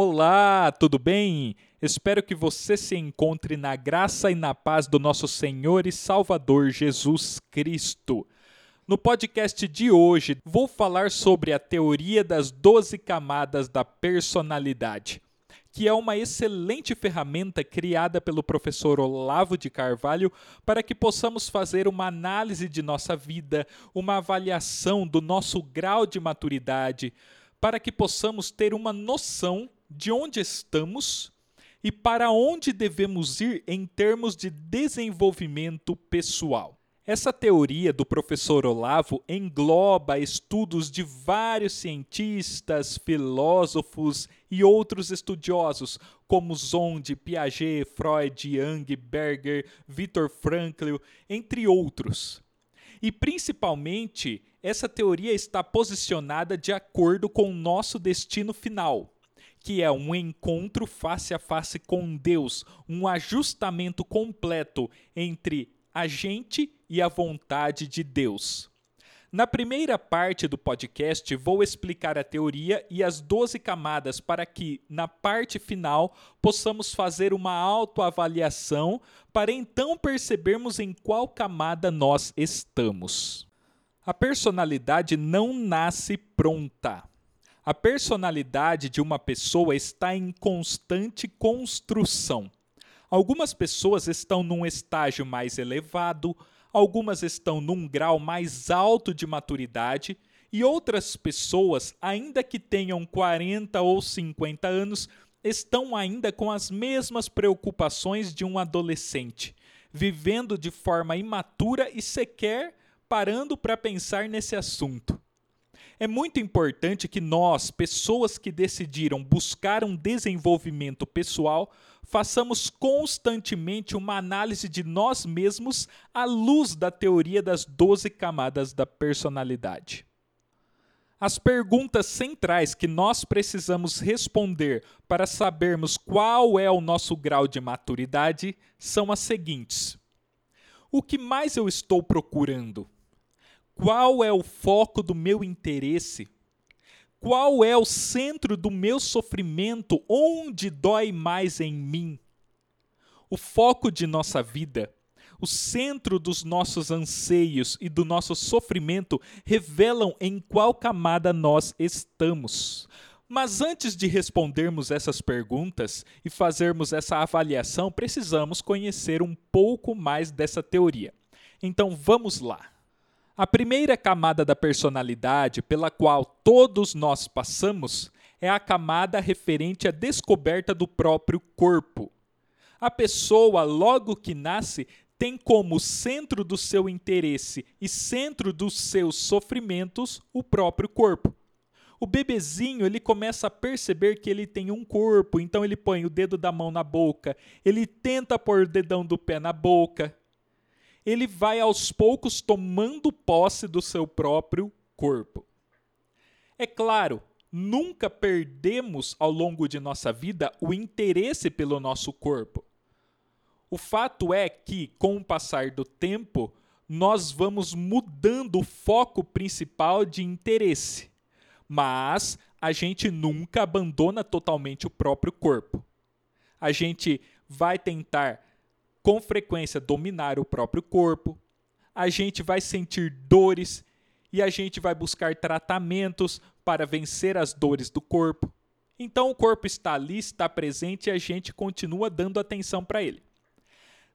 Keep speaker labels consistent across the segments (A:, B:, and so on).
A: Olá, tudo bem? Espero que você se encontre na graça e na paz do nosso Senhor e Salvador Jesus Cristo. No podcast de hoje, vou falar sobre a teoria das 12 camadas da personalidade, que é uma excelente ferramenta criada pelo professor Olavo de Carvalho para que possamos fazer uma análise de nossa vida, uma avaliação do nosso grau de maturidade, para que possamos ter uma noção de onde estamos e para onde devemos ir em termos de desenvolvimento pessoal. Essa teoria do professor Olavo engloba estudos de vários cientistas, filósofos e outros estudiosos, como Zonde, Piaget, Freud, Young, Berger, Viktor Frankl, entre outros. E principalmente, essa teoria está posicionada de acordo com o nosso destino final, que é um encontro face a face com Deus, um ajustamento completo entre a gente e a vontade de Deus. Na primeira parte do podcast, vou explicar a teoria e as 12 camadas para que, na parte final, possamos fazer uma autoavaliação para então percebermos em qual camada nós estamos. A personalidade não nasce pronta. A personalidade de uma pessoa está em constante construção. Algumas pessoas estão num estágio mais elevado, algumas estão num grau mais alto de maturidade e outras pessoas, ainda que tenham 40 ou 50 anos, estão ainda com as mesmas preocupações de um adolescente, vivendo de forma imatura e sequer parando para pensar nesse assunto. É muito importante que nós, pessoas que decidiram buscar um desenvolvimento pessoal, façamos constantemente uma análise de nós mesmos à luz da teoria das 12 camadas da personalidade. As perguntas centrais que nós precisamos responder para sabermos qual é o nosso grau de maturidade são as seguintes: O que mais eu estou procurando? Qual é o foco do meu interesse? Qual é o centro do meu sofrimento? Onde dói mais em mim? O foco de nossa vida, o centro dos nossos anseios e do nosso sofrimento revelam em qual camada nós estamos. Mas antes de respondermos essas perguntas e fazermos essa avaliação, precisamos conhecer um pouco mais dessa teoria. Então vamos lá. A primeira camada da personalidade pela qual todos nós passamos é a camada referente à descoberta do próprio corpo. A pessoa, logo que nasce, tem como centro do seu interesse e centro dos seus sofrimentos o próprio corpo. O bebezinho ele começa a perceber que ele tem um corpo, então ele põe o dedo da mão na boca, ele tenta pôr o dedão do pé na boca, ele vai aos poucos tomando posse do seu próprio corpo. É claro, nunca perdemos ao longo de nossa vida o interesse pelo nosso corpo. O fato é que, com o passar do tempo, nós vamos mudando o foco principal de interesse, mas a gente nunca abandona totalmente o próprio corpo. A gente vai tentar com frequência dominar o próprio corpo, a gente vai sentir dores e a gente vai buscar tratamentos para vencer as dores do corpo. Então o corpo está ali, está presente e a gente continua dando atenção para ele.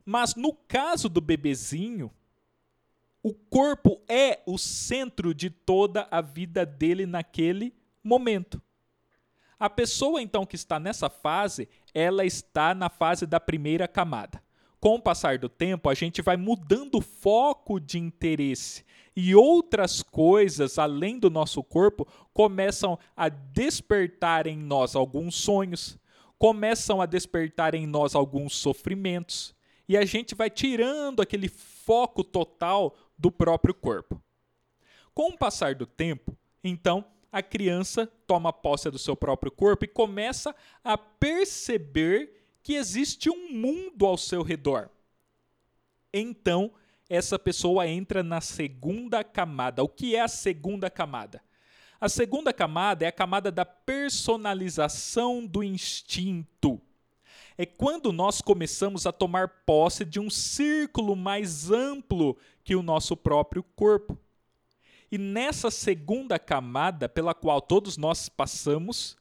A: Mas no caso do bebezinho, o corpo é o centro de toda a vida dele naquele momento. A pessoa então que está nessa fase, ela está na fase da primeira camada com o passar do tempo, a gente vai mudando o foco de interesse e outras coisas além do nosso corpo começam a despertar em nós alguns sonhos, começam a despertar em nós alguns sofrimentos e a gente vai tirando aquele foco total do próprio corpo. Com o passar do tempo, então, a criança toma posse do seu próprio corpo e começa a perceber que existe um mundo ao seu redor. Então, essa pessoa entra na segunda camada. O que é a segunda camada? A segunda camada é a camada da personalização do instinto. É quando nós começamos a tomar posse de um círculo mais amplo que o nosso próprio corpo. E nessa segunda camada, pela qual todos nós passamos,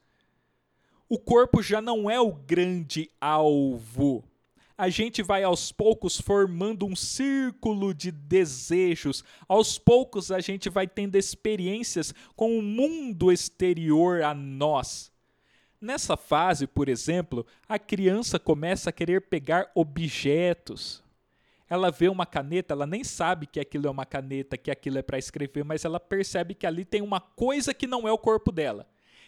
A: o corpo já não é o grande alvo a gente vai aos poucos formando um círculo de desejos. Aos poucos a gente vai tendo experiências com o mundo exterior a nós. Nessa fase, por exemplo, a criança começa a querer pegar objetos. Ela vê uma caneta, ela nem sabe que aquilo é uma caneta, que aquilo é para escrever, mas ela percebe que ali tem uma coisa que não é o corpo dela.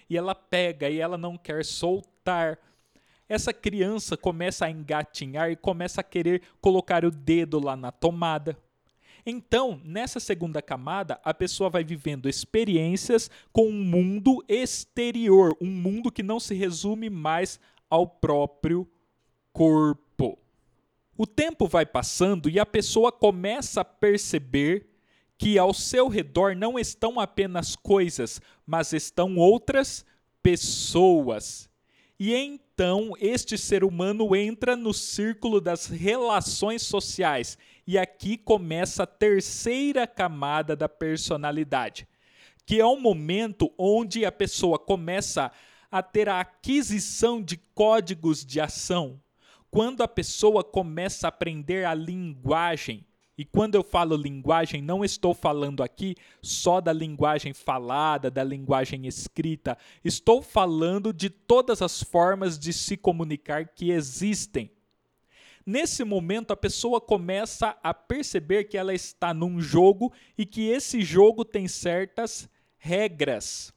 A: E ela pega e ela não quer soltar essa criança começa a engatinhar e começa a querer colocar o dedo lá na tomada. Então, nessa segunda camada, a pessoa vai vivendo experiências com um mundo exterior, um mundo que não se resume mais ao próprio corpo. O tempo vai passando e a pessoa começa a perceber que ao seu redor não estão apenas coisas, mas estão outras pessoas. E então este ser humano entra no círculo das relações sociais. E aqui começa a terceira camada da personalidade, que é o momento onde a pessoa começa a ter a aquisição de códigos de ação. Quando a pessoa começa a aprender a linguagem, e quando eu falo linguagem, não estou falando aqui só da linguagem falada, da linguagem escrita. Estou falando de todas as formas de se comunicar que existem. Nesse momento, a pessoa começa a perceber que ela está num jogo e que esse jogo tem certas regras.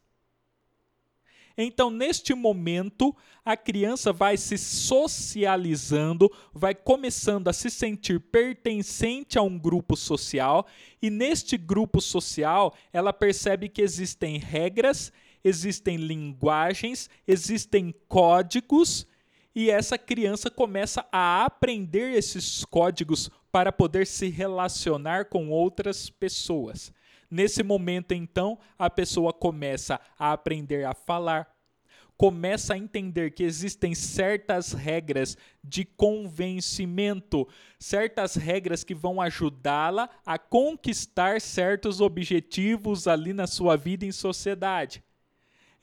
A: Então, neste momento, a criança vai se socializando, vai começando a se sentir pertencente a um grupo social, e neste grupo social, ela percebe que existem regras, existem linguagens, existem códigos, e essa criança começa a aprender esses códigos para poder se relacionar com outras pessoas. Nesse momento, então, a pessoa começa a aprender a falar, começa a entender que existem certas regras de convencimento, certas regras que vão ajudá-la a conquistar certos objetivos ali na sua vida em sociedade.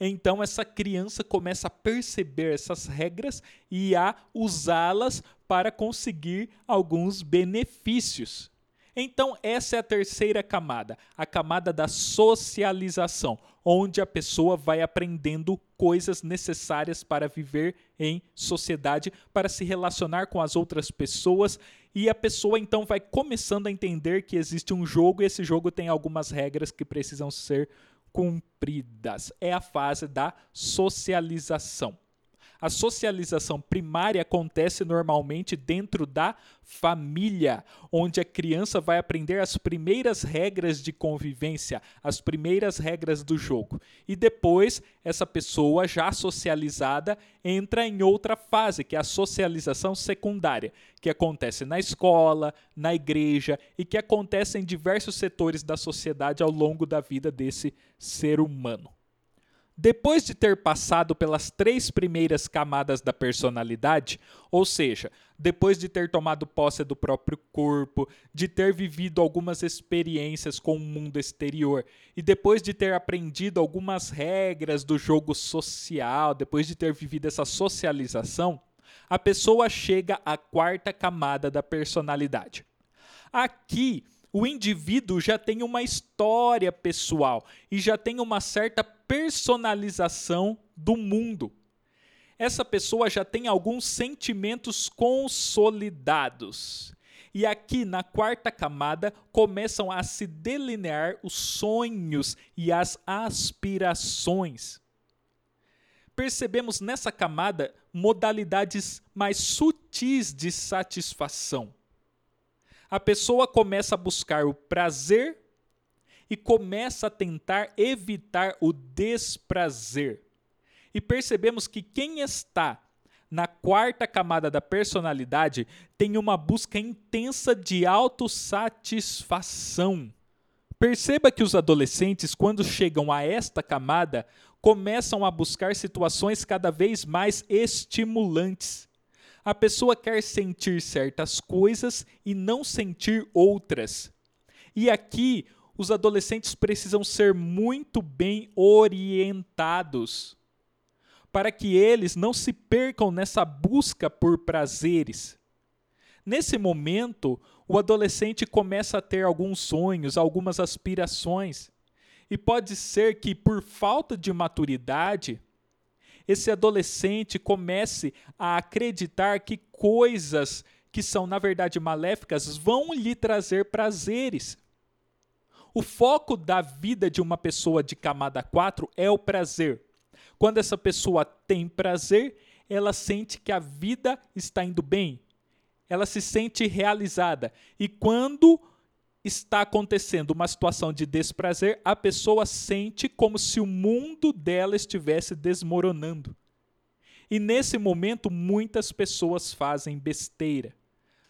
A: Então essa criança começa a perceber essas regras e a usá-las para conseguir alguns benefícios. Então, essa é a terceira camada, a camada da socialização, onde a pessoa vai aprendendo coisas necessárias para viver em sociedade, para se relacionar com as outras pessoas, e a pessoa então vai começando a entender que existe um jogo e esse jogo tem algumas regras que precisam ser cumpridas. É a fase da socialização. A socialização primária acontece normalmente dentro da família, onde a criança vai aprender as primeiras regras de convivência, as primeiras regras do jogo. E depois, essa pessoa já socializada entra em outra fase, que é a socialização secundária, que acontece na escola, na igreja e que acontece em diversos setores da sociedade ao longo da vida desse ser humano. Depois de ter passado pelas três primeiras camadas da personalidade, ou seja, depois de ter tomado posse do próprio corpo, de ter vivido algumas experiências com o mundo exterior e depois de ter aprendido algumas regras do jogo social, depois de ter vivido essa socialização, a pessoa chega à quarta camada da personalidade. Aqui o indivíduo já tem uma história pessoal e já tem uma certa personalização do mundo. Essa pessoa já tem alguns sentimentos consolidados. E aqui na quarta camada começam a se delinear os sonhos e as aspirações. Percebemos nessa camada modalidades mais sutis de satisfação a pessoa começa a buscar o prazer e começa a tentar evitar o desprazer. E percebemos que quem está na quarta camada da personalidade tem uma busca intensa de autossatisfação. Perceba que os adolescentes, quando chegam a esta camada, começam a buscar situações cada vez mais estimulantes. A pessoa quer sentir certas coisas e não sentir outras. E aqui, os adolescentes precisam ser muito bem orientados para que eles não se percam nessa busca por prazeres. Nesse momento, o adolescente começa a ter alguns sonhos, algumas aspirações. E pode ser que, por falta de maturidade, esse adolescente comece a acreditar que coisas que são, na verdade, maléficas vão lhe trazer prazeres. O foco da vida de uma pessoa de camada 4 é o prazer. Quando essa pessoa tem prazer, ela sente que a vida está indo bem, ela se sente realizada. E quando está acontecendo uma situação de desprazer, a pessoa sente como se o mundo dela estivesse desmoronando. E nesse momento, muitas pessoas fazem besteira.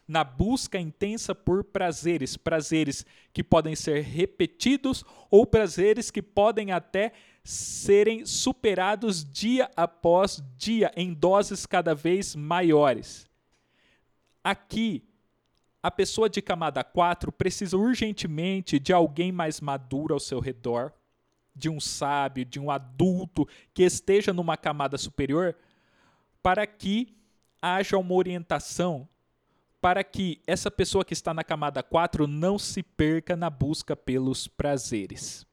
A: Na busca intensa por prazeres, prazeres que podem ser repetidos ou prazeres que podem até serem superados dia após dia em doses cada vez maiores. Aqui, a pessoa de camada 4 precisa urgentemente de alguém mais maduro ao seu redor, de um sábio, de um adulto que esteja numa camada superior, para que haja uma orientação, para que essa pessoa que está na camada 4 não se perca na busca pelos prazeres.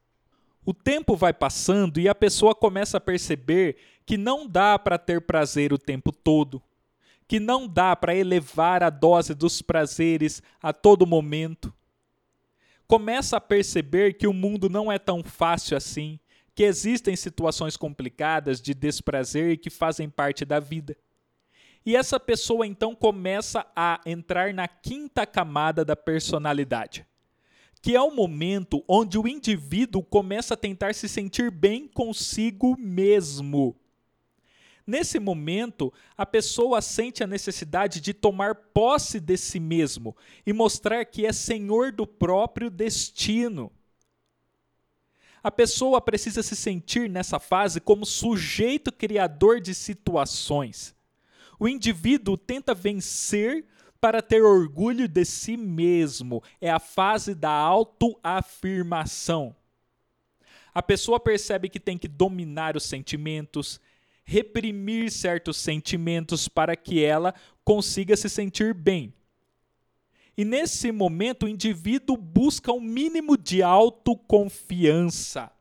A: O tempo vai passando e a pessoa começa a perceber que não dá para ter prazer o tempo todo que não dá para elevar a dose dos prazeres a todo momento. Começa a perceber que o mundo não é tão fácil assim, que existem situações complicadas de desprazer que fazem parte da vida. E essa pessoa então começa a entrar na quinta camada da personalidade, que é o momento onde o indivíduo começa a tentar se sentir bem consigo mesmo. Nesse momento, a pessoa sente a necessidade de tomar posse de si mesmo e mostrar que é senhor do próprio destino. A pessoa precisa se sentir nessa fase como sujeito criador de situações. O indivíduo tenta vencer para ter orgulho de si mesmo. É a fase da autoafirmação. A pessoa percebe que tem que dominar os sentimentos, reprimir certos sentimentos para que ela consiga se sentir bem. E nesse momento o indivíduo busca um mínimo de autoconfiança.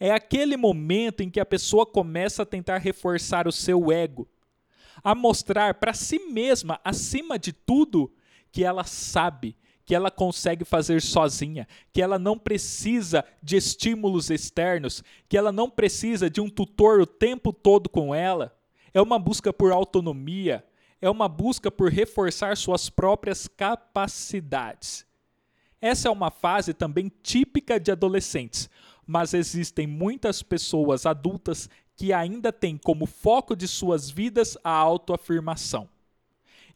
A: É aquele momento em que a pessoa começa a tentar reforçar o seu ego, a mostrar para si mesma, acima de tudo, que ela sabe, que ela consegue fazer sozinha, que ela não precisa de estímulos externos, que ela não precisa de um tutor o tempo todo com ela. É uma busca por autonomia, é uma busca por reforçar suas próprias capacidades. Essa é uma fase também típica de adolescentes, mas existem muitas pessoas adultas que ainda têm como foco de suas vidas a autoafirmação.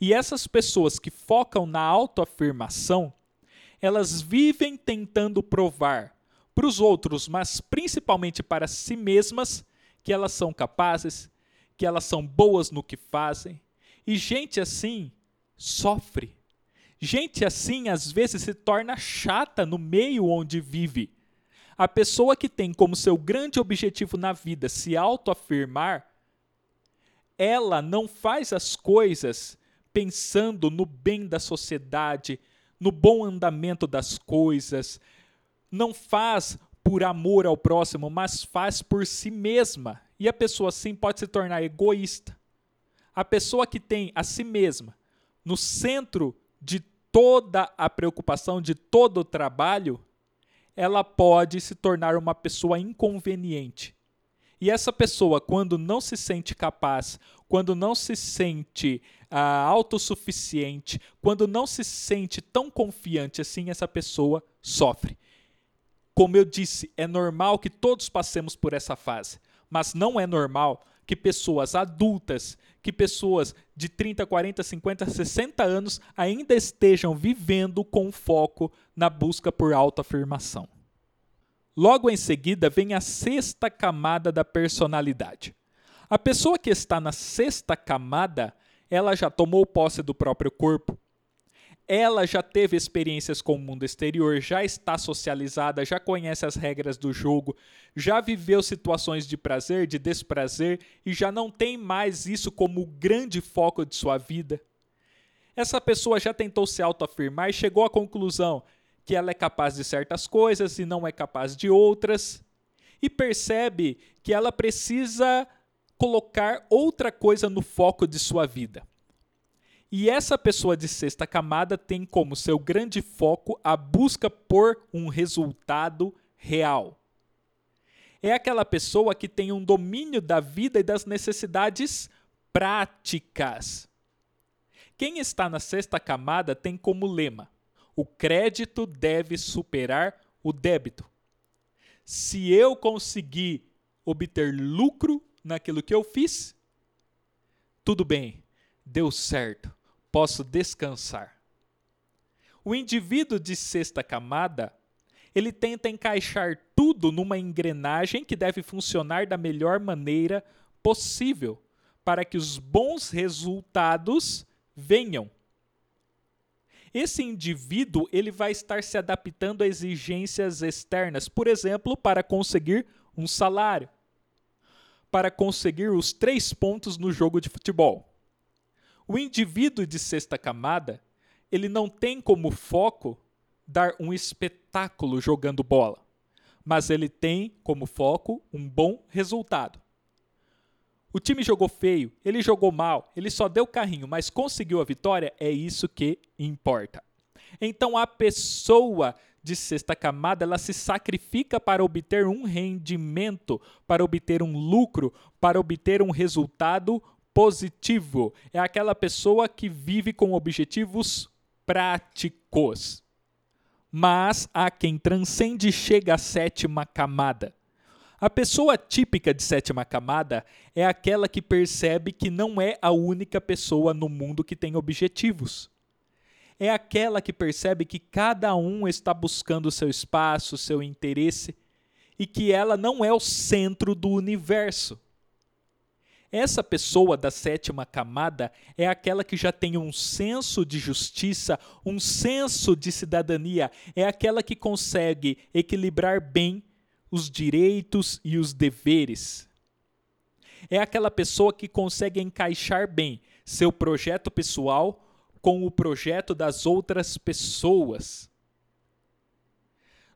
A: E essas pessoas que focam na autoafirmação, elas vivem tentando provar para os outros, mas principalmente para si mesmas, que elas são capazes, que elas são boas no que fazem. E gente assim sofre. Gente assim às vezes se torna chata no meio onde vive. A pessoa que tem como seu grande objetivo na vida se autoafirmar, ela não faz as coisas pensando no bem da sociedade, no bom andamento das coisas. Não faz por amor ao próximo, mas faz por si mesma. E a pessoa assim pode se tornar egoísta. A pessoa que tem a si mesma no centro de toda a preocupação, de todo o trabalho, ela pode se tornar uma pessoa inconveniente. E essa pessoa, quando não se sente capaz, quando não se sente ah, autossuficiente, quando não se sente tão confiante assim, essa pessoa sofre. Como eu disse, é normal que todos passemos por essa fase, mas não é normal que pessoas adultas, que pessoas de 30, 40, 50, 60 anos ainda estejam vivendo com foco na busca por autoafirmação. Logo em seguida vem a sexta camada da personalidade. A pessoa que está na sexta camada, ela já tomou posse do próprio corpo, ela já teve experiências com o mundo exterior, já está socializada, já conhece as regras do jogo, já viveu situações de prazer, de desprazer e já não tem mais isso como o grande foco de sua vida. Essa pessoa já tentou se autoafirmar e chegou à conclusão que ela é capaz de certas coisas e não é capaz de outras, e percebe que ela precisa colocar outra coisa no foco de sua vida. E essa pessoa de sexta camada tem como seu grande foco a busca por um resultado real. É aquela pessoa que tem um domínio da vida e das necessidades práticas. Quem está na sexta camada tem como lema: o crédito deve superar o débito. Se eu conseguir obter lucro naquilo que eu fiz, tudo bem, deu certo posso descansar. O indivíduo de sexta camada, ele tenta encaixar tudo numa engrenagem que deve funcionar da melhor maneira possível para que os bons resultados venham. Esse indivíduo ele vai estar se adaptando a exigências externas, por exemplo, para conseguir um salário, para conseguir os três pontos no jogo de futebol. O indivíduo de sexta camada, ele não tem como foco dar um espetáculo jogando bola, mas ele tem como foco um bom resultado. O time jogou feio, ele jogou mal, ele só deu carrinho, mas conseguiu a vitória, é isso que importa. Então a pessoa de sexta camada, ela se sacrifica para obter um rendimento, para obter um lucro, para obter um resultado positivo é aquela pessoa que vive com objetivos práticos. Mas há quem transcende e chega à sétima camada. A pessoa típica de sétima camada é aquela que percebe que não é a única pessoa no mundo que tem objetivos. É aquela que percebe que cada um está buscando seu espaço, seu interesse e que ela não é o centro do universo. Essa pessoa da sétima camada é aquela que já tem um senso de justiça, um senso de cidadania, é aquela que consegue equilibrar bem os direitos e os deveres. É aquela pessoa que consegue encaixar bem seu projeto pessoal com o projeto das outras pessoas.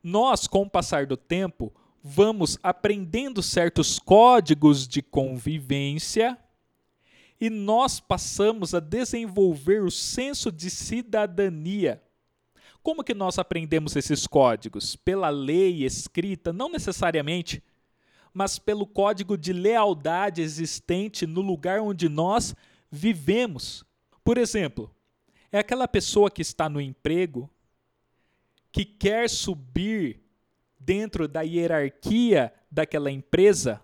A: Nós, com o passar do tempo, vamos aprendendo certos códigos de convivência e nós passamos a desenvolver o senso de cidadania. Como que nós aprendemos esses códigos? Pela lei escrita? Não necessariamente, mas pelo código de lealdade existente no lugar onde nós vivemos. Por exemplo, é aquela pessoa que está no emprego que quer subir dentro da hierarquia daquela empresa,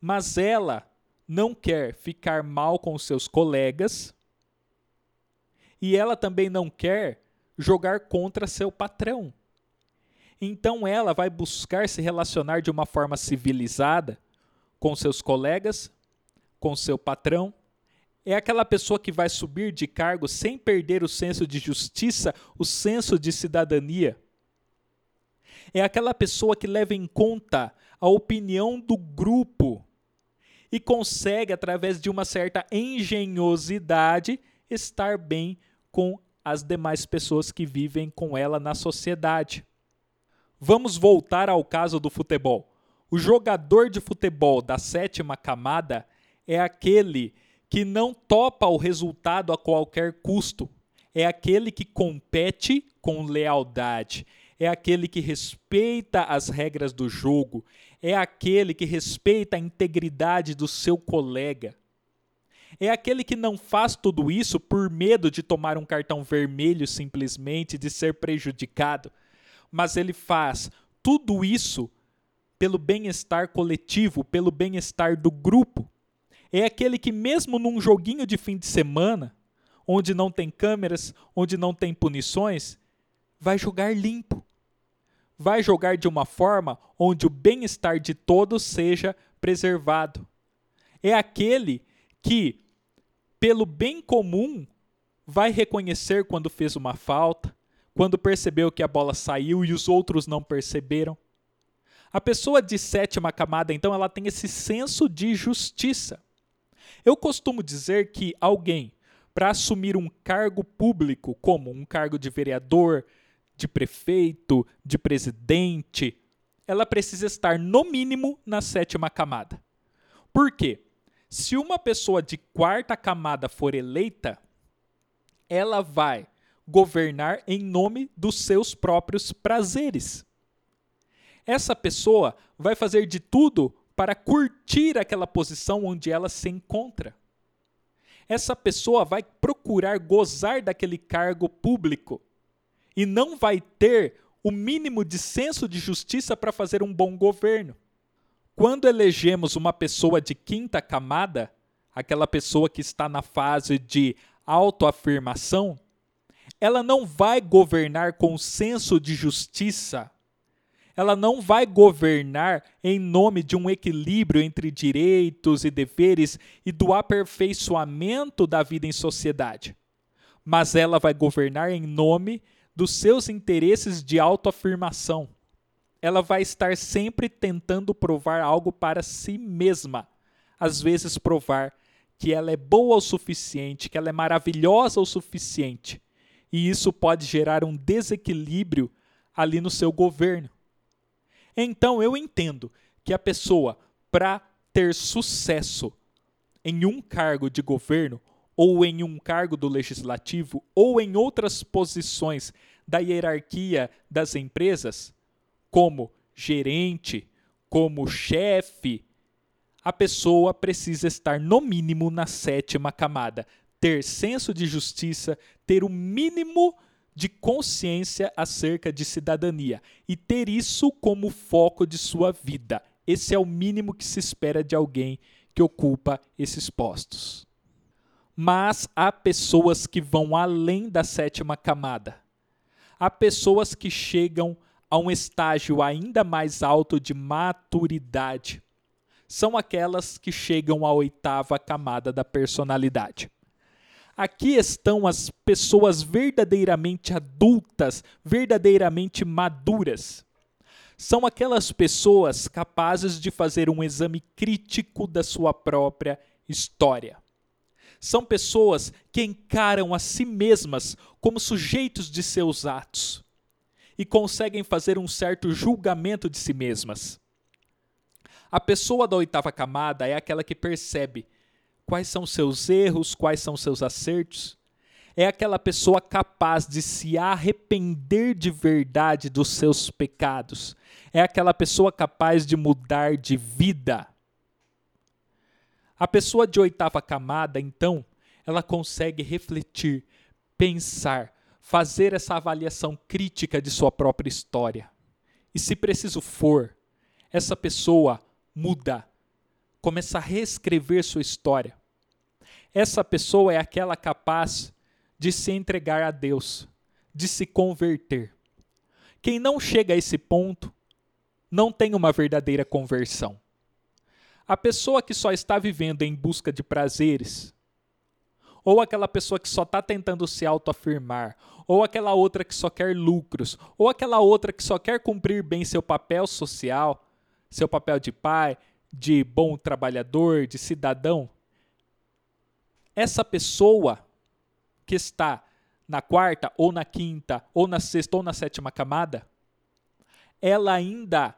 A: mas ela não quer ficar mal com seus colegas e ela também não quer jogar contra seu patrão. Então ela vai buscar se relacionar de uma forma civilizada com seus colegas, com seu patrão. É aquela pessoa que vai subir de cargo sem perder o senso de justiça, o senso de cidadania é aquela pessoa que leva em conta a opinião do grupo e consegue, através de uma certa engenhosidade, estar bem com as demais pessoas que vivem com ela na sociedade. Vamos voltar ao caso do futebol. O jogador de futebol da sétima camada é aquele que não topa o resultado a qualquer custo. É aquele que compete com lealdade é aquele que respeita as regras do jogo, é aquele que respeita a integridade do seu colega. É aquele que não faz tudo isso por medo de tomar um cartão vermelho simplesmente, de ser prejudicado, mas ele faz tudo isso pelo bem-estar coletivo, pelo bem-estar do grupo. É aquele que, mesmo num joguinho de fim de semana, onde não tem câmeras, onde não tem punições, vai jogar limpo. Vai jogar de uma forma onde o bem-estar de todos seja preservado. É aquele que, pelo bem comum, vai reconhecer quando fez uma falta, quando percebeu que a bola saiu e os outros não perceberam. A pessoa de sétima camada, então, ela tem esse senso de justiça. Eu costumo dizer que alguém, para assumir um cargo público, como um cargo de vereador, de prefeito, de presidente, ela precisa estar, no mínimo, na sétima camada. Por quê? Se uma pessoa de quarta camada for eleita, ela vai governar em nome dos seus próprios prazeres. Essa pessoa vai fazer de tudo para curtir aquela posição onde ela se encontra. Essa pessoa vai procurar gozar daquele cargo público e não vai ter o mínimo de senso de justiça para fazer um bom governo. Quando elegemos uma pessoa de quinta camada, aquela pessoa que está na fase de autoafirmação, ela não vai governar com senso de justiça. Ela não vai governar em nome de um equilíbrio entre direitos e deveres e do aperfeiçoamento da vida em sociedade. Mas ela vai governar em nome dos seus interesses de autoafirmação. Ela vai estar sempre tentando provar algo para si mesma. Às vezes, provar que ela é boa o suficiente, que ela é maravilhosa o suficiente. E isso pode gerar um desequilíbrio ali no seu governo. Então, eu entendo que a pessoa, para ter sucesso em um cargo de governo, ou em um cargo do legislativo, ou em outras posições da hierarquia das empresas, como gerente, como chefe, a pessoa precisa estar no mínimo na sétima camada, ter senso de justiça, ter o mínimo de consciência acerca de cidadania e ter isso como foco de sua vida. Esse é o mínimo que se espera de alguém que ocupa esses postos mas há pessoas que vão além da sétima camada. Há pessoas que chegam a um estágio ainda mais alto de maturidade. São aquelas que chegam à oitava camada da personalidade. Aqui estão as pessoas verdadeiramente adultas, verdadeiramente maduras. São aquelas pessoas capazes de fazer um exame crítico da sua própria história são pessoas que encaram a si mesmas como sujeitos de seus atos e conseguem fazer um certo julgamento de si mesmas. A pessoa da oitava camada é aquela que percebe quais são seus erros, quais são seus acertos. É aquela pessoa capaz de se arrepender de verdade dos seus pecados. É aquela pessoa capaz de mudar de vida. A pessoa de oitava camada, então, ela consegue refletir, pensar, fazer essa avaliação crítica de sua própria história. E se preciso for, essa pessoa muda, começa a reescrever sua história. Essa pessoa é aquela capaz de se entregar a Deus, de se converter. Quem não chega a esse ponto não tem uma verdadeira conversão. A pessoa que só está vivendo em busca de prazeres, ou aquela pessoa que só está tentando se autoafirmar, ou aquela outra que só quer lucros, ou aquela outra que só quer cumprir bem seu papel social, seu papel de pai, de bom trabalhador, de cidadão. Essa pessoa que está na quarta, ou na quinta, ou na sexta, ou na sétima camada, ela ainda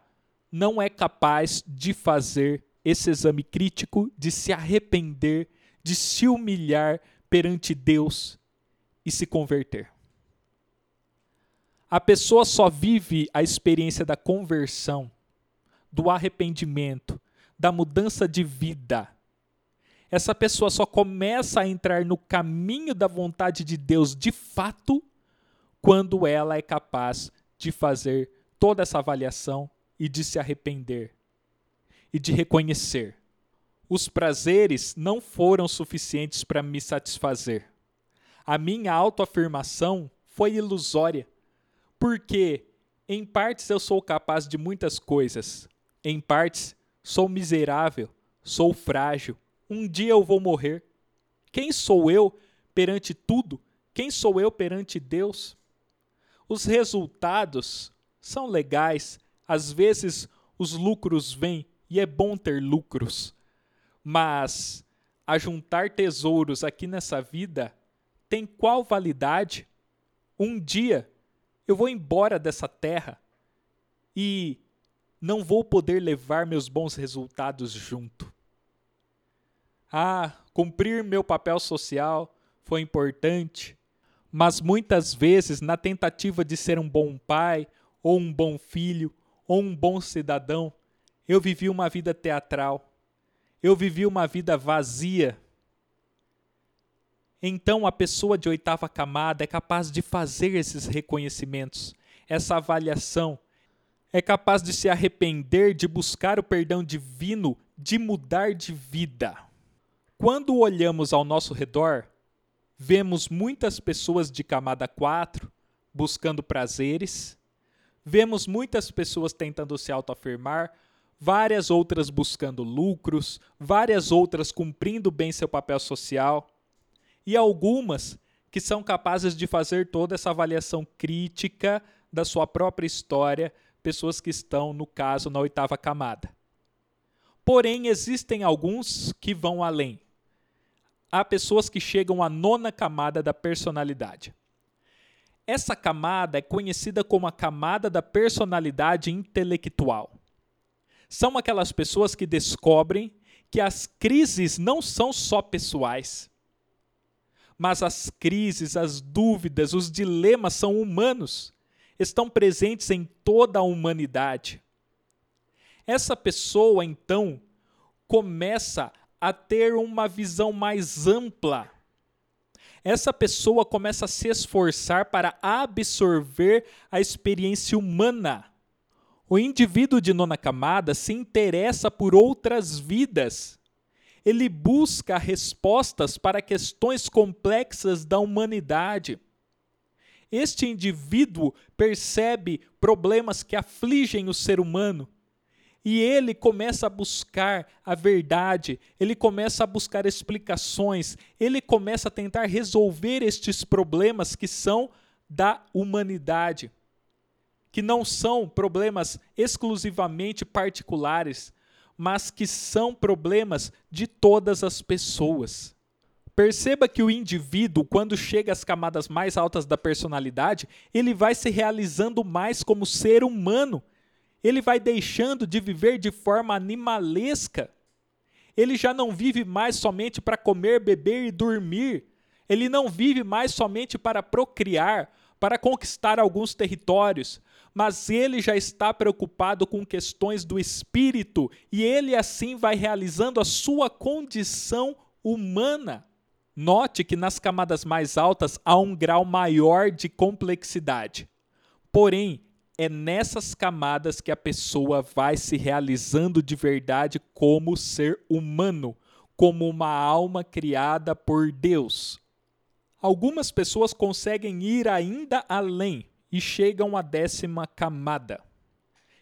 A: não é capaz de fazer esse exame crítico de se arrepender, de se humilhar perante Deus e se converter. A pessoa só vive a experiência da conversão, do arrependimento, da mudança de vida. Essa pessoa só começa a entrar no caminho da vontade de Deus de fato quando ela é capaz de fazer toda essa avaliação e de se arrepender e de reconhecer. Os prazeres não foram suficientes para me satisfazer. A minha autoafirmação foi ilusória, porque, em partes, eu sou capaz de muitas coisas, em partes, sou miserável, sou frágil, um dia eu vou morrer. Quem sou eu perante tudo? Quem sou eu perante Deus? Os resultados são legais, às vezes os lucros vêm e é bom ter lucros, mas ajuntar tesouros aqui nessa vida tem qual validade? Um dia eu vou embora dessa terra e não vou poder levar meus bons resultados junto. Ah, cumprir meu papel social foi importante, mas muitas vezes, na tentativa de ser um bom pai, ou um bom filho, ou um bom cidadão, eu vivi uma vida teatral. Eu vivi uma vida vazia então a pessoa de oitava camada é capaz de fazer esses reconhecimentos, essa avaliação, é capaz de se arrepender, de buscar o perdão divino, de mudar de vida. Quando olhamos ao nosso redor, vemos muitas pessoas de camada 4 buscando prazeres, vemos muitas pessoas tentando se autoafirmar, várias outras buscando lucros, várias outras cumprindo bem seu papel social e algumas que são capazes de fazer toda essa avaliação crítica da sua própria história, pessoas que estão, no caso, na oitava camada. Porém, existem alguns que vão além. Há pessoas que chegam à nona camada da personalidade. Essa camada é conhecida como a camada da personalidade intelectual. São aquelas pessoas que descobrem que as crises não são só pessoais, mas as crises, as dúvidas, os dilemas são humanos, estão presentes em toda a humanidade. Essa pessoa, então, começa a ter uma visão mais ampla. Essa pessoa começa a se esforçar para absorver a experiência humana. O indivíduo de nona camada se interessa por outras vidas ele busca respostas para questões complexas da humanidade. Este indivíduo percebe problemas que afligem o ser humano e ele começa a buscar a verdade, ele começa a buscar explicações, ele começa a tentar resolver estes problemas que são da humanidade, que não são problemas exclusivamente particulares, mas que são problemas de todas as pessoas. Perceba que o indivíduo, quando chega às camadas mais altas da personalidade, ele vai se realizando mais como ser humano. Ele vai deixando de viver de forma animalesca. Ele já não vive mais somente para comer, beber e dormir. Ele não vive mais somente para procriar, para conquistar alguns territórios, mas ele já está preocupado com questões do espírito e ele assim vai realizando a sua condição humana. Note que nas camadas mais altas há um grau maior de complexidade. Porém, é nessas camadas que a pessoa vai se realizando de verdade como ser humano, como uma alma criada por Deus. Algumas pessoas conseguem ir ainda além, e chegam à décima camada.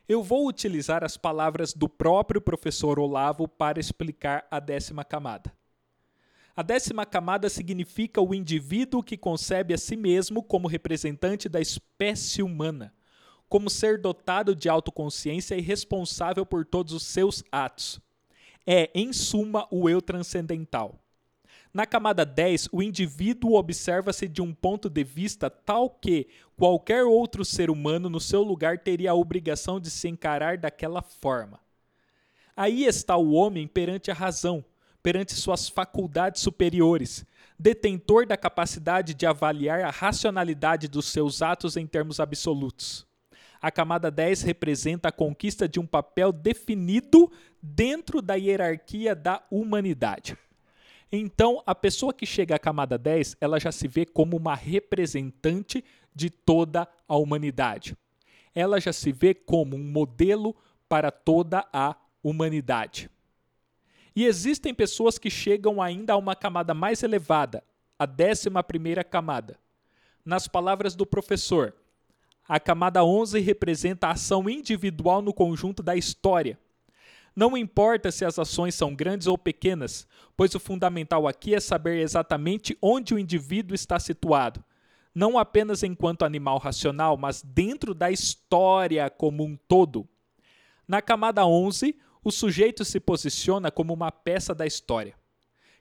A: Eu vou utilizar as palavras do próprio professor Olavo para explicar a décima camada. A décima camada significa o indivíduo que concebe a si mesmo como representante da espécie humana, como ser dotado de autoconsciência e responsável por todos os seus atos. É, em suma, o eu transcendental. Na camada 10, o indivíduo observa-se de um ponto de vista tal que qualquer outro ser humano no seu lugar teria a obrigação de se encarar daquela forma. Aí está o homem perante a razão, perante suas faculdades superiores, detentor da capacidade de avaliar a racionalidade dos seus atos em termos absolutos. A camada 10 representa a conquista de um papel definido dentro da hierarquia da humanidade. Então, a pessoa que chega à camada 10, ela já se vê como uma representante de toda a humanidade. Ela já se vê como um modelo para toda a humanidade. E existem pessoas que chegam ainda a uma camada mais elevada, a décima primeira camada. Nas palavras do professor, a camada 11 representa a ação individual no conjunto da história. Não importa se as ações são grandes ou pequenas, pois o fundamental aqui é saber exatamente onde o indivíduo está situado, não apenas enquanto animal racional, mas dentro da história como um todo. Na camada 11, o sujeito se posiciona como uma peça da história,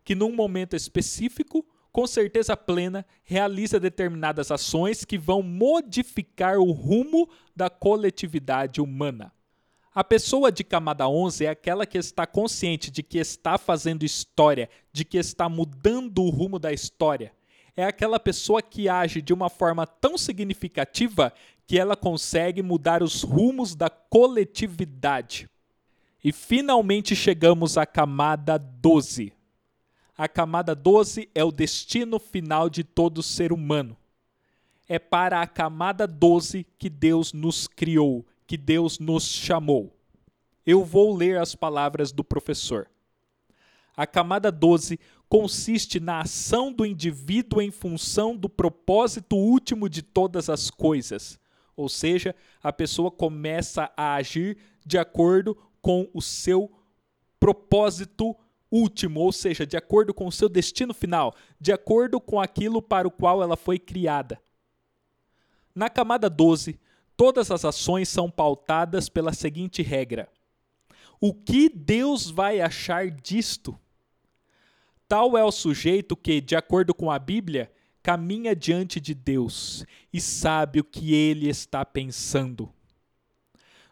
A: que num momento específico, com certeza plena, realiza determinadas ações que vão modificar o rumo da coletividade humana. A pessoa de camada 11 é aquela que está consciente de que está fazendo história, de que está mudando o rumo da história. É aquela pessoa que age de uma forma tão significativa que ela consegue mudar os rumos da coletividade. E finalmente chegamos à camada 12. A camada 12 é o destino final de todo ser humano. É para a camada 12 que Deus nos criou, que Deus nos chamou. Eu vou ler as palavras do professor. A camada 12 consiste na ação do indivíduo em função do propósito último de todas as coisas. Ou seja, a pessoa começa a agir de acordo com o seu propósito último, ou seja, de acordo com o seu destino final, de acordo com aquilo para o qual ela foi criada. Na camada 12, todas as ações são pautadas pela seguinte regra: O que Deus vai achar disto? Tal é o sujeito que, de acordo com a Bíblia, caminha diante de Deus e sabe o que ele está pensando.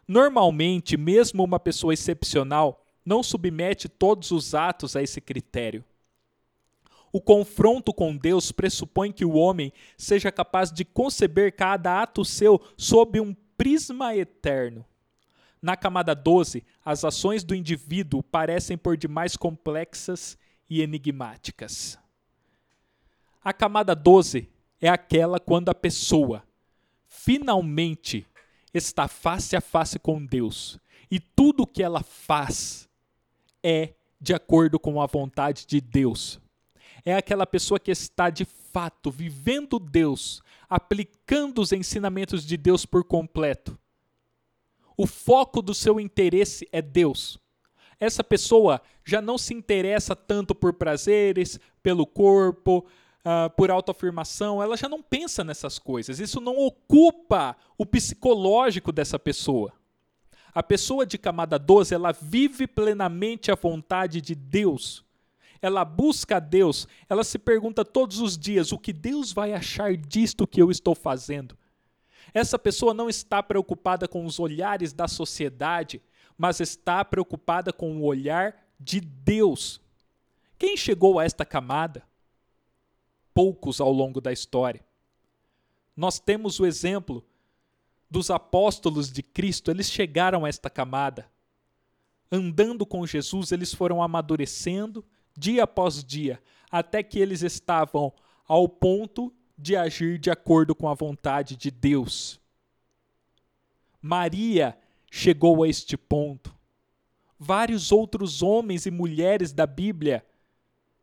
A: Normalmente, mesmo uma pessoa excepcional não submete todos os atos a esse critério. O confronto com Deus pressupõe que o homem seja capaz de conceber cada ato seu sob um prisma eterno. Na camada 12, as ações do indivíduo parecem por demais complexas e enigmáticas. A camada 12 é aquela quando a pessoa finalmente está face a face com Deus e tudo o que ela faz é de acordo com a vontade de Deus. É aquela pessoa que está de fato vivendo Deus, aplicando os ensinamentos de Deus por completo. O foco do seu interesse é Deus. Essa pessoa já não se interessa tanto por prazeres, pelo corpo, uh, por autoafirmação, ela já não pensa nessas coisas. Isso não ocupa o psicológico dessa pessoa. A pessoa de camada 12, ela vive plenamente a vontade de Deus. Ela busca a Deus, ela se pergunta todos os dias: o que Deus vai achar disto que eu estou fazendo? Essa pessoa não está preocupada com os olhares da sociedade, mas está preocupada com o olhar de Deus. Quem chegou a esta camada? poucos ao longo da história. Nós temos o exemplo dos apóstolos de Cristo, eles chegaram a esta camada. Andando com Jesus, eles foram amadurecendo dia após dia, até que eles estavam ao ponto de agir de acordo com a vontade de Deus. Maria chegou a este ponto. Vários outros homens e mulheres da Bíblia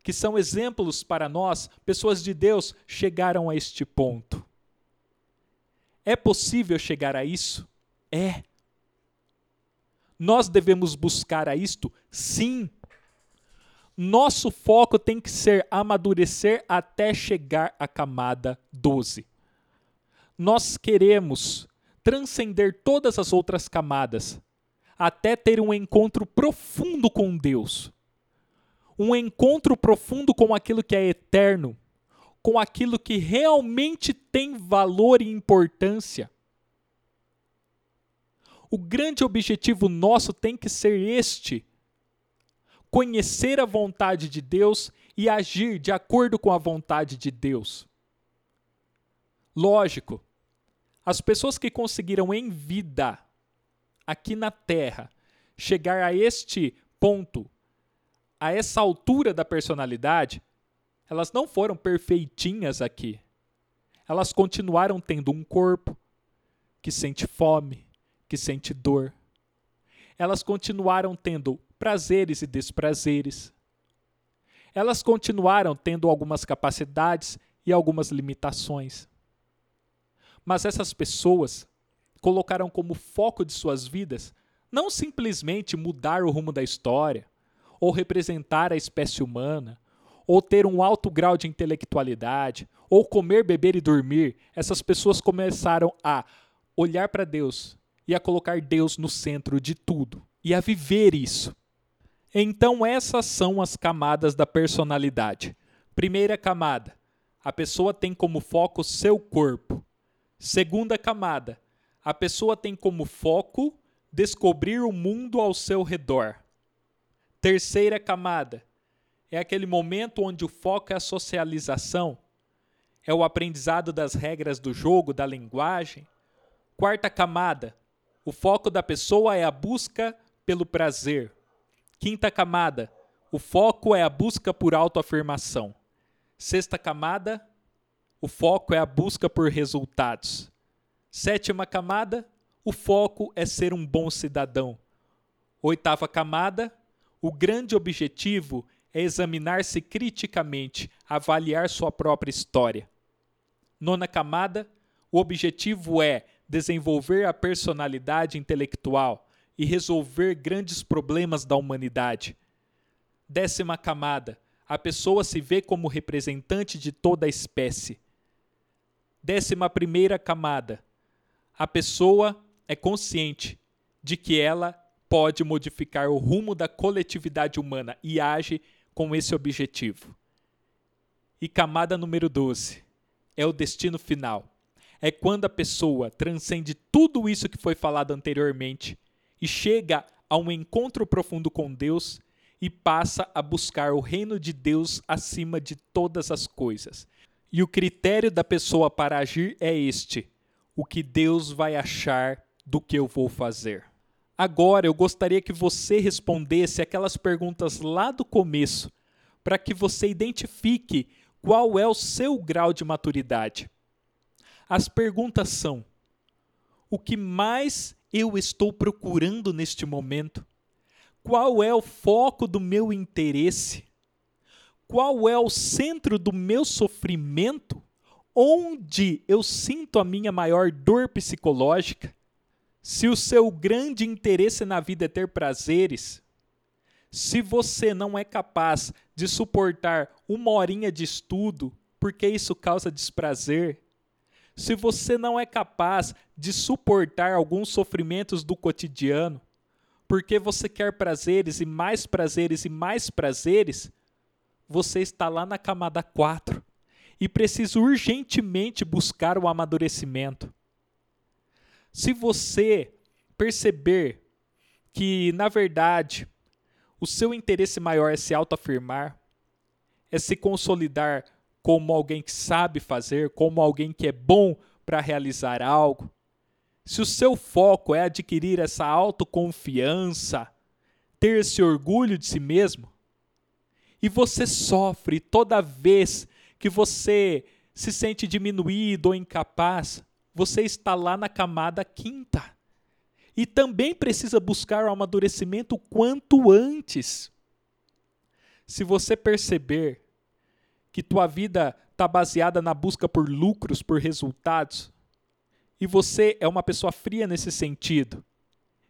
A: que são exemplos para nós, pessoas de Deus, chegaram a este ponto. É possível chegar a isso? É. Nós devemos buscar a isto? Sim. Nosso foco tem que ser amadurecer até chegar à camada 12. Nós queremos transcender todas as outras camadas até ter um encontro profundo com Deus um encontro profundo com aquilo que é eterno, com aquilo que realmente tem valor e importância. O grande objetivo nosso tem que ser este: conhecer a vontade de Deus e agir de acordo com a vontade de Deus. Lógico, as pessoas que conseguiram em vida, aqui na Terra, chegar a este ponto a essa altura da personalidade, elas não foram perfeitinhas aqui. Elas continuaram tendo um corpo que sente fome, que sente dor. elas continuaram tendo prazeres e desprazeres. Elas continuaram tendo algumas capacidades e algumas limitações. Mas essas pessoas colocaram como foco de suas vidas não simplesmente mudar o rumo da história, ou representar a espécie humana, ou ter um alto grau de intelectualidade, ou comer, beber e dormir. Essas pessoas começaram a olhar para Deus e a colocar Deus no centro de tudo e a viver isso. Então, essas são as camadas da personalidade. Primeira camada: a pessoa tem como foco seu corpo. Segunda camada: a pessoa tem como foco descobrir o mundo ao seu redor. Terceira camada: é aquele momento onde o foco é a socialização, é o aprendizado das regras do jogo, da linguagem. Quarta camada: o foco da pessoa é a busca pelo prazer. Quinta camada, o foco é a busca por autoafirmação. Sexta camada, o foco é a busca por resultados. Sétima camada, o foco é ser um bom cidadão. Oitava camada, o grande objetivo é examinar-se criticamente, avaliar sua própria história. Nona camada, o objetivo é desenvolver a personalidade intelectual, e resolver grandes problemas da humanidade. Décima camada: a pessoa se vê como representante de toda a espécie. Décima primeira camada: a pessoa é consciente de que ela pode modificar o rumo da coletividade humana e age com esse objetivo. E camada número 12 é o destino final. É quando a pessoa transcende tudo isso que foi falado anteriormente e chega a um encontro profundo com Deus e passa a buscar o reino de Deus acima de todas as coisas. E o critério da pessoa para agir é este: o que Deus vai achar do que eu vou fazer. Agora eu gostaria que você respondesse aquelas perguntas lá do começo, para que você identifique qual é o seu grau de maturidade. As perguntas são: o que mais eu estou procurando neste momento? Qual é o foco do meu interesse? Qual é o centro do meu sofrimento? Onde eu sinto a minha maior dor psicológica? Se o seu grande interesse na vida é ter prazeres, se você não é capaz de suportar uma horinha de estudo porque isso causa desprazer, se você não é capaz de suportar alguns sofrimentos do cotidiano, porque você quer prazeres e mais prazeres e mais prazeres, você está lá na camada 4 e precisa urgentemente buscar o amadurecimento. Se você perceber que, na verdade, o seu interesse maior é se autoafirmar, é se consolidar como alguém que sabe fazer, como alguém que é bom para realizar algo, se o seu foco é adquirir essa autoconfiança, ter esse orgulho de si mesmo, e você sofre toda vez que você se sente diminuído ou incapaz, você está lá na camada quinta. E também precisa buscar o amadurecimento quanto antes. Se você perceber que tua vida está baseada na busca por lucros, por resultados, e você é uma pessoa fria nesse sentido,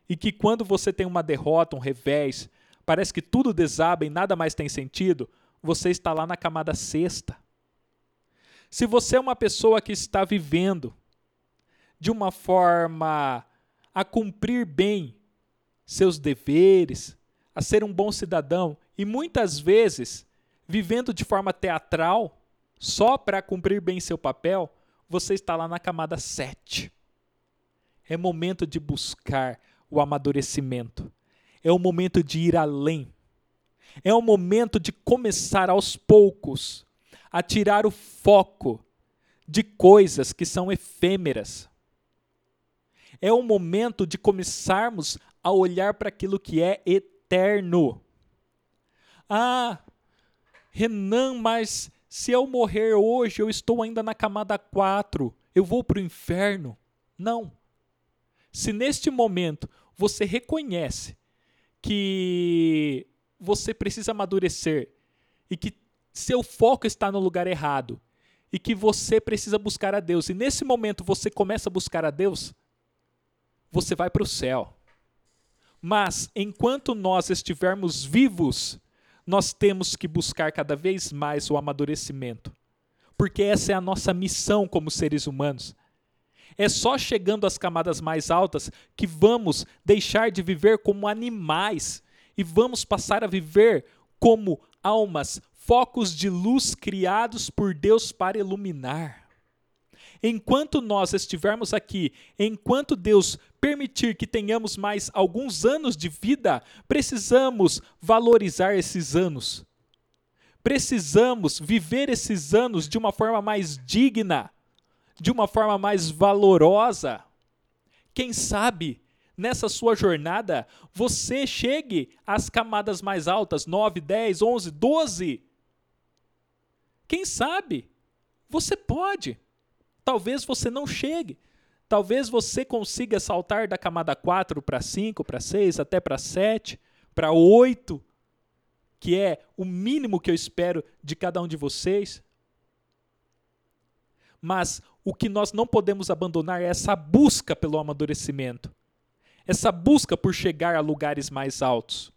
A: e que quando você tem uma derrota, um revés, parece que tudo desaba e nada mais tem sentido, você está lá na camada sexta. Se você é uma pessoa que está vivendo de uma forma a cumprir bem seus deveres, a ser um bom cidadão e muitas vezes vivendo de forma teatral, só para cumprir bem seu papel, você está lá na camada 7. É momento de buscar o amadurecimento. É o momento de ir além. É o momento de começar aos poucos a tirar o foco de coisas que são efêmeras. É o momento de começarmos a olhar para aquilo que é eterno. Ah, Renan, mas se eu morrer hoje, eu estou ainda na camada 4, eu vou para o inferno. Não. Se neste momento você reconhece que você precisa amadurecer e que seu foco está no lugar errado e que você precisa buscar a Deus, e nesse momento você começa a buscar a Deus, você vai para o céu. Mas enquanto nós estivermos vivos, nós temos que buscar cada vez mais o amadurecimento, porque essa é a nossa missão como seres humanos. É só chegando às camadas mais altas que vamos deixar de viver como animais e vamos passar a viver como almas, focos de luz criados por Deus para iluminar. Enquanto nós estivermos aqui, enquanto Deus permitir que tenhamos mais alguns anos de vida, precisamos valorizar esses anos. Precisamos viver esses anos de uma forma mais digna, de uma forma mais valorosa. Quem sabe nessa sua jornada você chegue às camadas mais altas 9, 10, 11, 12. Quem sabe? Você pode. Talvez você não chegue. Talvez você consiga saltar da camada 4 para 5, para 6, até para 7, para 8, que é o mínimo que eu espero de cada um de vocês. Mas o que nós não podemos abandonar é essa busca pelo amadurecimento, essa busca por chegar a lugares mais altos.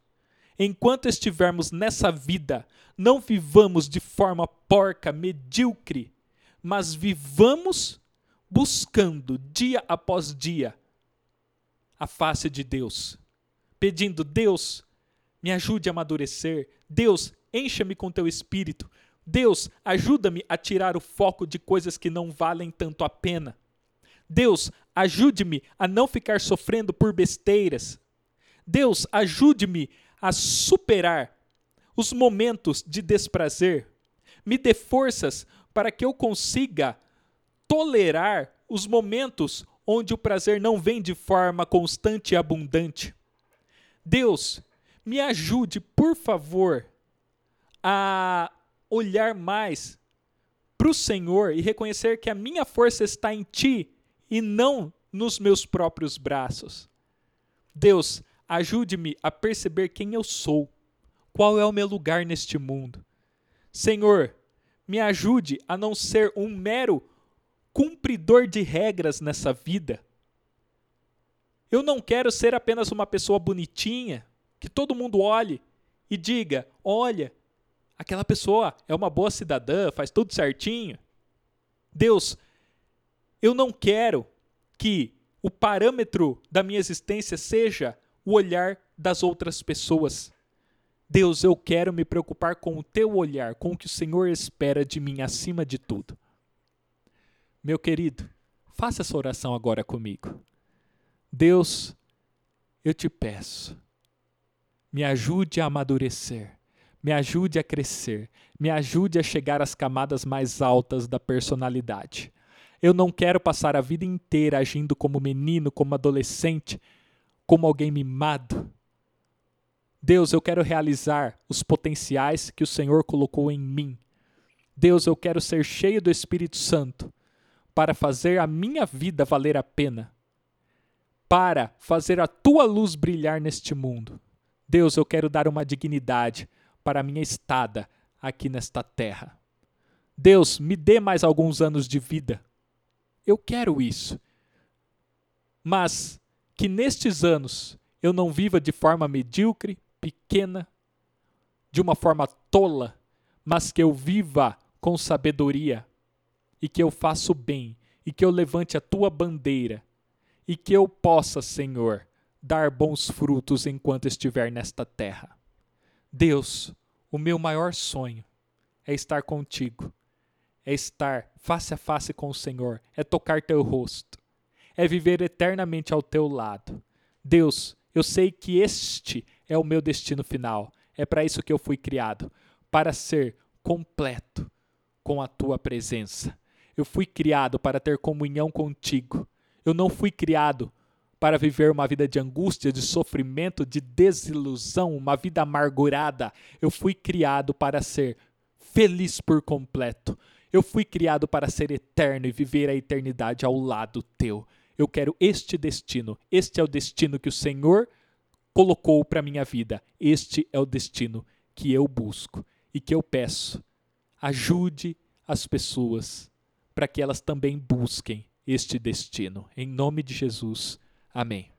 A: Enquanto estivermos nessa vida, não vivamos de forma porca, medíocre, mas vivamos buscando dia após dia a face de Deus, pedindo: Deus, me ajude a amadurecer, Deus, encha-me com teu espírito, Deus, ajuda-me a tirar o foco de coisas que não valem tanto a pena. Deus, ajude-me a não ficar sofrendo por besteiras. Deus, ajude-me a superar os momentos de desprazer. Me dê forças para que eu consiga tolerar os momentos onde o prazer não vem de forma constante e abundante. Deus, me ajude, por favor, a olhar mais para o Senhor e reconhecer que a minha força está em Ti e não nos meus próprios braços. Deus, ajude-me a perceber quem eu sou, qual é o meu lugar neste mundo. Senhor, me ajude a não ser um mero cumpridor de regras nessa vida. Eu não quero ser apenas uma pessoa bonitinha, que todo mundo olhe e diga: olha, aquela pessoa é uma boa cidadã, faz tudo certinho. Deus, eu não quero que o parâmetro da minha existência seja o olhar das outras pessoas. Deus, eu quero me preocupar com o teu olhar, com o que o Senhor espera de mim acima de tudo. Meu querido, faça essa oração agora comigo. Deus, eu te peço, me ajude a amadurecer me ajude a crescer, me ajude a chegar às camadas mais altas da personalidade. Eu não quero passar a vida inteira agindo como menino, como adolescente, como alguém mimado. Deus, eu quero realizar os potenciais que o Senhor colocou em mim. Deus, eu quero ser cheio do Espírito Santo para fazer a minha vida valer a pena, para fazer a tua luz brilhar neste mundo. Deus, eu quero dar uma dignidade, para a minha estada aqui nesta terra. Deus, me dê mais alguns anos de vida. Eu quero isso. Mas que nestes anos eu não viva de forma medíocre, pequena, de uma forma tola, mas que eu viva com sabedoria e que eu faça o bem e que eu levante a tua bandeira e que eu possa, Senhor, dar bons frutos enquanto estiver nesta terra. Deus, o meu maior sonho é estar contigo, é estar face a face com o Senhor, é tocar teu rosto, é viver eternamente ao teu lado. Deus, eu sei que este é o meu destino final. É para isso que eu fui criado, para ser completo com a tua presença. Eu fui criado para ter comunhão contigo. Eu não fui criado para viver uma vida de angústia, de sofrimento, de desilusão, uma vida amargurada. Eu fui criado para ser feliz por completo. Eu fui criado para ser eterno e viver a eternidade ao lado teu. Eu quero este destino. Este é o destino que o Senhor colocou para minha vida. Este é o destino que eu busco e que eu peço. Ajude as pessoas para que elas também busquem este destino. Em nome de Jesus. Amém.